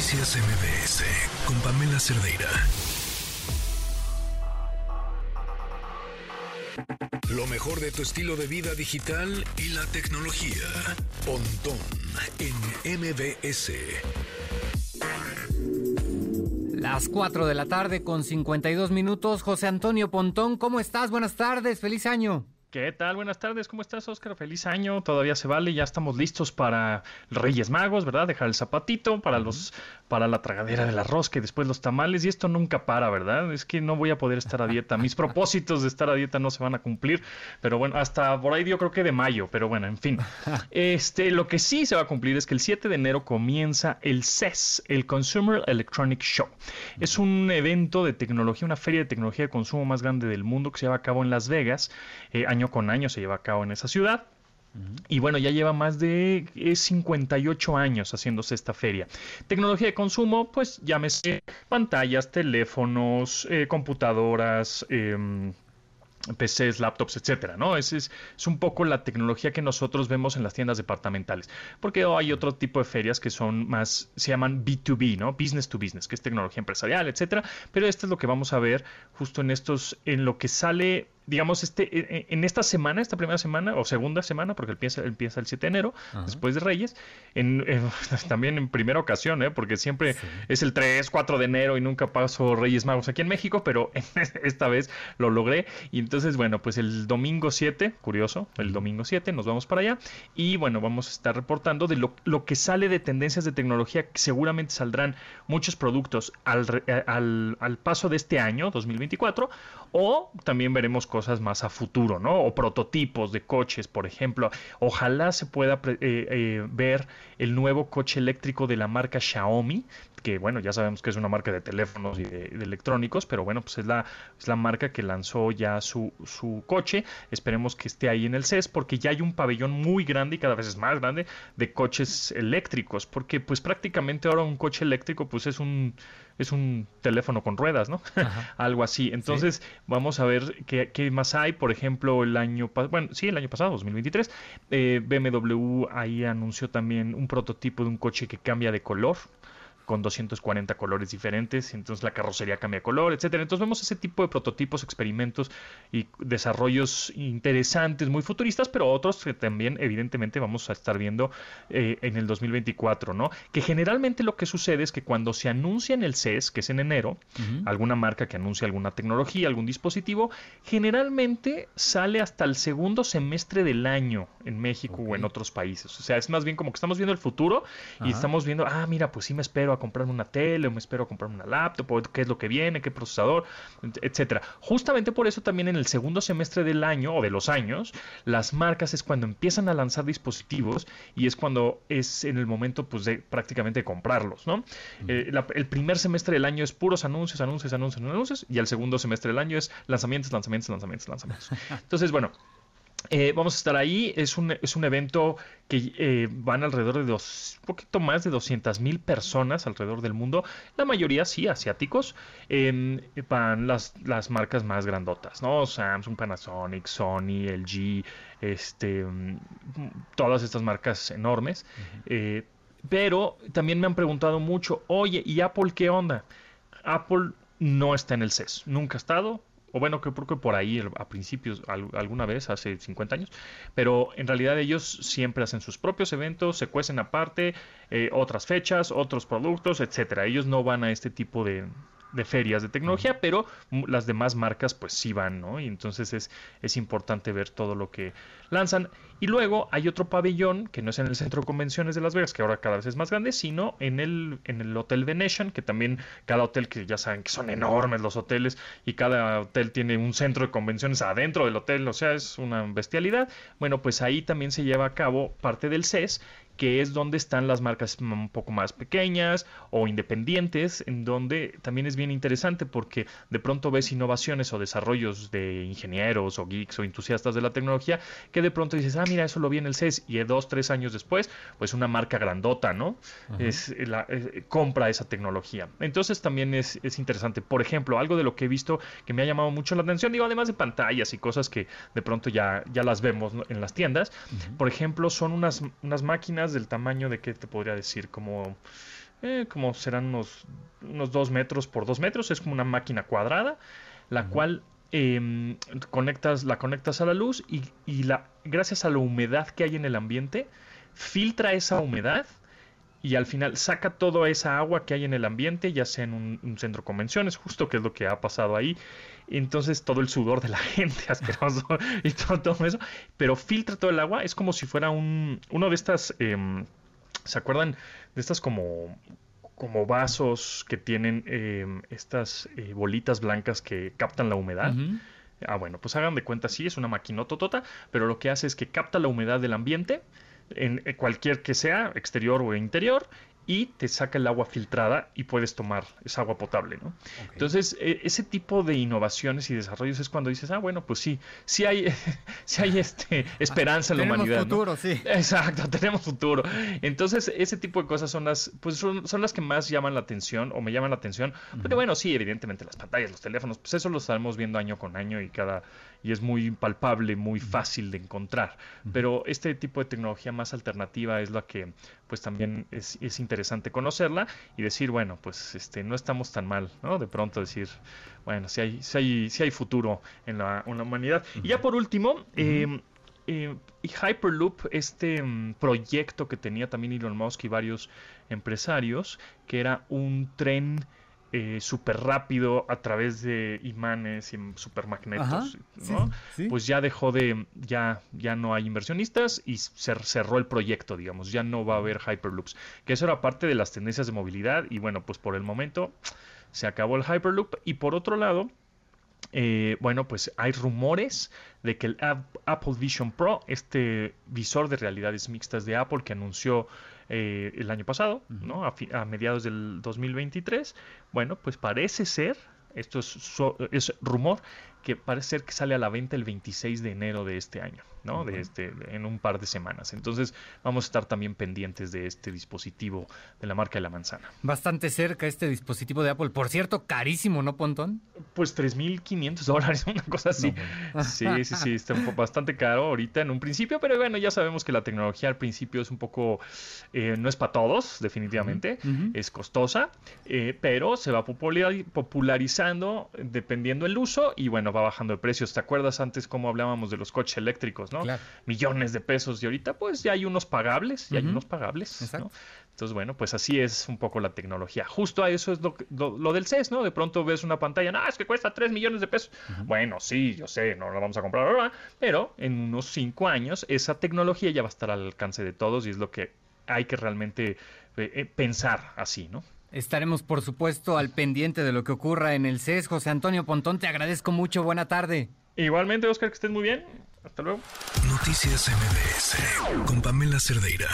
Noticias MBS con Pamela Cerdeira. Lo mejor de tu estilo de vida digital y la tecnología. Pontón en MBS. Las 4 de la tarde con 52 minutos. José Antonio Pontón, ¿cómo estás? Buenas tardes, feliz año. ¿Qué tal? Buenas tardes, ¿cómo estás, Oscar? Feliz año, todavía se vale, ya estamos listos para Reyes Magos, ¿verdad? Dejar el zapatito para los para la tragadera de la rosca y después los tamales y esto nunca para, ¿verdad? Es que no voy a poder estar a dieta, mis propósitos de estar a dieta no se van a cumplir, pero bueno, hasta por ahí yo creo que de mayo, pero bueno, en fin. Este, lo que sí se va a cumplir es que el 7 de enero comienza el CES, el Consumer Electronic Show. Es un evento de tecnología, una feria de tecnología de consumo más grande del mundo que se lleva a cabo en Las Vegas. Eh, año con año se lleva a cabo en esa ciudad. Y bueno, ya lleva más de 58 años haciéndose esta feria. Tecnología de consumo, pues llámese pantallas, teléfonos, eh, computadoras, eh, PCs, laptops, etcétera, ¿no? Es, es, es, un poco la tecnología que nosotros vemos en las tiendas departamentales. Porque hay otro tipo de ferias que son más, se llaman B2B, ¿no? Business to business, que es tecnología empresarial, etcétera. Pero esto es lo que vamos a ver justo en estos, en lo que sale digamos, este, en esta semana, esta primera semana o segunda semana, porque empieza, empieza el 7 de enero, después de Reyes, en, también en primera ocasión, ¿eh? porque siempre es el 3, 4 de enero y nunca paso Reyes Magos aquí en México, pero esta vez lo logré. Y entonces, bueno, pues el domingo 7, curioso, el domingo 7 nos vamos para allá y bueno, vamos a estar reportando de lo, lo que sale de tendencias de tecnología, que seguramente saldrán muchos productos al, al, al paso de este año, 2024, o también veremos cosas más a futuro, ¿no? O prototipos de coches, por ejemplo. Ojalá se pueda eh, eh, ver el nuevo coche eléctrico de la marca Xiaomi, que bueno, ya sabemos que es una marca de teléfonos y de, de electrónicos, pero bueno, pues es la, es la marca que lanzó ya su, su, coche. Esperemos que esté ahí en el CES, porque ya hay un pabellón muy grande y cada vez es más grande de coches eléctricos, porque pues prácticamente ahora un coche eléctrico pues es un es un teléfono con ruedas, ¿no? Algo así. Entonces, ¿Sí? vamos a ver qué, qué, más hay. Por ejemplo, el año pasado, bueno, sí, el año pasado, 2023, eh, BMW ahí anunció también un prototipo de un coche que cambia de color con 240 colores diferentes, entonces la carrocería cambia de color, etcétera. Entonces vemos ese tipo de prototipos, experimentos y desarrollos interesantes, muy futuristas, pero otros que también evidentemente vamos a estar viendo eh, en el 2024, ¿no? Que generalmente lo que sucede es que cuando se anuncia en el CES, que es en enero, uh -huh. alguna marca que anuncia alguna tecnología, algún dispositivo, generalmente sale hasta el segundo semestre del año en México okay. o en otros países. O sea, es más bien como que estamos viendo el futuro Ajá. y estamos viendo, ah, mira, pues sí me espero a comprarme una tele, o me espero a comprarme una laptop, o qué es lo que viene, qué procesador, etcétera. Justamente por eso también en el segundo semestre del año o de los años, las marcas es cuando empiezan a lanzar dispositivos y es cuando es en el momento pues de prácticamente comprarlos, ¿no? Mm. Eh, la, el primer semestre del año es puros anuncios, anuncios, anuncios, anuncios y el segundo semestre del año es lanzamientos, lanzamientos, lanzamientos, lanzamientos. Entonces, bueno, eh, vamos a estar ahí, es un, es un evento que eh, van alrededor de dos, un poquito más de 200 mil personas alrededor del mundo, la mayoría sí asiáticos, eh, van las, las marcas más grandotas, ¿no? Samsung, Panasonic, Sony, LG, este, todas estas marcas enormes, uh -huh. pero también me han preguntado mucho, oye, ¿y Apple qué onda? Apple no está en el CES, nunca ha estado, o bueno, que por ahí a principios, alguna vez, hace 50 años, pero en realidad ellos siempre hacen sus propios eventos, se cuecen aparte, eh, otras fechas, otros productos, etcétera. Ellos no van a este tipo de, de ferias de tecnología, pero las demás marcas pues sí van, ¿no? Y entonces es, es importante ver todo lo que lanzan. Y luego hay otro pabellón que no es en el centro de convenciones de Las Vegas, que ahora cada vez es más grande, sino en el, en el Hotel Venetian, que también cada hotel, que ya saben que son enormes los hoteles, y cada hotel tiene un centro de convenciones adentro del hotel, o sea, es una bestialidad. Bueno, pues ahí también se lleva a cabo parte del CES, que es donde están las marcas un poco más pequeñas o independientes, en donde también es bien interesante porque de pronto ves innovaciones o desarrollos de ingenieros o geeks o entusiastas de la tecnología que de pronto dices, ah, mira, eso lo vi en el CES y dos, tres años después, pues una marca grandota, ¿no? Es, la, compra esa tecnología. Entonces también es, es, interesante. Por ejemplo, algo de lo que he visto que me ha llamado mucho la atención, digo, además de pantallas y cosas que de pronto ya, ya las vemos en las tiendas, por ejemplo, son unas, unas máquinas del tamaño de, ¿qué te podría decir? Como eh, como serán unos, unos 2 metros por 2 metros, es como una máquina cuadrada, la cual em, conectas, la conectas a la luz y, y la, gracias a la humedad que hay en el ambiente, filtra esa humedad y al final saca toda esa agua que hay en el ambiente, ya sea en un, centro de convenciones, justo que es lo que ha pasado ahí. Entonces todo el sudor de la gente asqueroso y todo, eso, pero filtra todo el agua, es como si fuera un, uno de estas, em, ¿se acuerdan? De estas como como vasos que tienen em, estas eh, bolitas blancas que captan la humedad. Ah, bueno, pues hagan de cuenta, sí, es una maquinototota, pero lo que hace es que capta la humedad del ambiente, en cualquier que sea, exterior o interior, y te saca el agua filtrada y puedes tomar esa agua potable, ¿no? Entonces, e, ese tipo de innovaciones y desarrollos es cuando dices, ah, bueno, pues sí, sí hay, sí hay este, esperanza en la humanidad. Tenemos futuro, sí. Exacto, tenemos futuro. Entonces, ese tipo de cosas son las, pues son, las que más llaman la atención o me llaman la atención. Pero bueno, sí, evidentemente las pantallas, los teléfonos, pues eso lo estamos viendo año con año y cada y es muy palpable, muy fácil de encontrar. Pero este tipo de tecnología más alternativa es la que pues también es, interesante conocerla y decir, bueno, pues este no estamos tan mal, ¿no? De pronto decir, bueno, si hay, si hay, si hay futuro en la, humanidad. Y ya por último, eh, y Hyperloop, este mm, proyecto que tenía también Elon Musk y varios empresarios, que era un tren eh, súper rápido a través de imanes y supermagnetos, ¿no? Pues ya dejó de, ya, ya no hay inversionistas y se cerró el proyecto, digamos, ya no va a haber Hyperloops, que eso era parte de las tendencias de movilidad y bueno, pues por el momento se acabó el Hyperloop y por otro lado, eh, bueno, pues hay rumores de que el Apple Vision Pro, este visor de realidades mixtas de Apple que anunció eh, el año pasado, ¿no? A, mediados del 2023, bueno, pues parece ser, esto es rumor, que parece ser que sale a la venta el 26 de enero de este año, ¿no? De este, en un par de semanas. Entonces vamos a estar también pendientes de este dispositivo de la marca de la manzana. Bastante cerca este dispositivo de Apple. Por cierto, carísimo, ¿no, Pontón? Pues 3.500 dólares, una cosa así. Sí, sí, sí, está bastante caro ahorita en un principio, pero bueno, ya sabemos que la tecnología al principio es un poco, eh, no es para todos, definitivamente, es costosa, eh, pero se va popularizando dependiendo el uso y bueno, va bajando de precios. ¿Te acuerdas antes cómo hablábamos de los coches eléctricos, no? Millones de pesos y ahorita pues ya hay unos pagables, ya hay unos pagables, Entonces, bueno, pues así es un poco la tecnología. Justo a eso es lo, del CES, ¿no? De pronto ves una pantalla, no, es que cuesta 3 millones de pesos. Bueno, sí, yo sé, no la vamos a comprar ahora, pero en unos 5 años esa tecnología ya va a estar al alcance de todos y es lo que hay que realmente eh, eh, pensar así, ¿no? Estaremos, por supuesto, al pendiente de lo que ocurra en el CES. José Antonio Pontón, te agradezco mucho. Buena tarde. Igualmente, Oscar, que estés muy bien. Hasta luego. Noticias MBS con Pamela Cerdeira.